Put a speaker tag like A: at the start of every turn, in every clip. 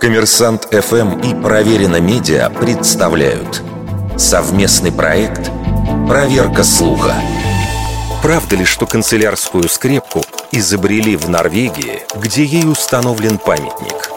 A: Коммерсант ФМ и Проверено Медиа представляют совместный проект «Проверка слуха». Правда ли, что канцелярскую скрепку изобрели в Норвегии, где ей установлен памятник?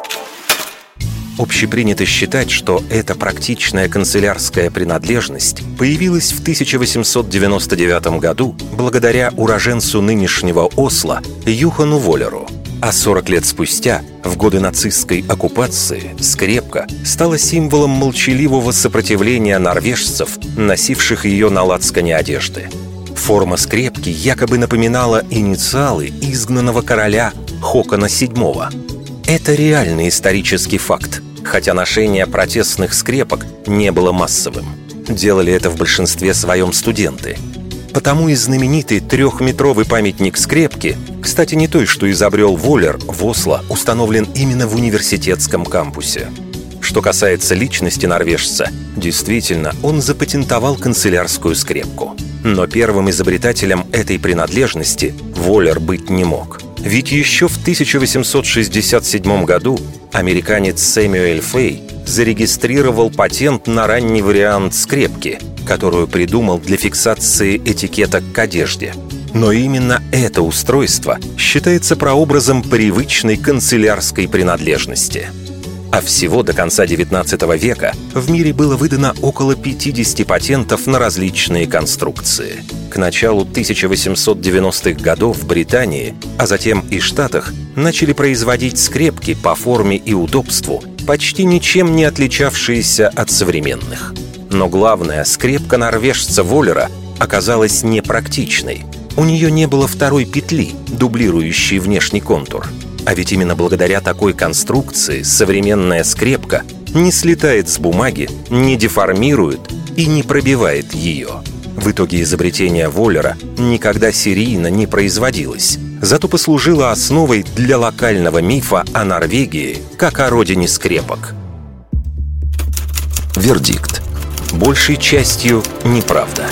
A: Общепринято считать, что эта практичная канцелярская принадлежность появилась в 1899 году благодаря уроженцу нынешнего Осло Юхану Воллеру. А 40 лет спустя, в годы нацистской оккупации, скрепка стала символом молчаливого сопротивления норвежцев, носивших ее на лацкане одежды. Форма скрепки якобы напоминала инициалы изгнанного короля Хокона VII. Это реальный исторический факт – хотя ношение протестных скрепок не было массовым. Делали это в большинстве своем студенты. Потому и знаменитый трехметровый памятник скрепки, кстати, не той, что изобрел Воллер в Осло, установлен именно в университетском кампусе. Что касается личности норвежца, действительно, он запатентовал канцелярскую скрепку. Но первым изобретателем этой принадлежности Воллер быть не мог – ведь еще в 1867 году американец Сэмюэль Фей зарегистрировал патент на ранний вариант скрепки, которую придумал для фиксации этикеток к одежде. Но именно это устройство считается прообразом привычной канцелярской принадлежности – а всего до конца XIX века в мире было выдано около 50 патентов на различные конструкции. К началу 1890-х годов в Британии, а затем и Штатах, начали производить скрепки по форме и удобству, почти ничем не отличавшиеся от современных. Но главное, скрепка норвежца Воллера оказалась непрактичной. У нее не было второй петли, дублирующей внешний контур – а ведь именно благодаря такой конструкции современная скрепка не слетает с бумаги, не деформирует и не пробивает ее. В итоге изобретение Воллера никогда серийно не производилось, зато послужило основой для локального мифа о Норвегии как о родине скрепок. Вердикт. Большей частью неправда.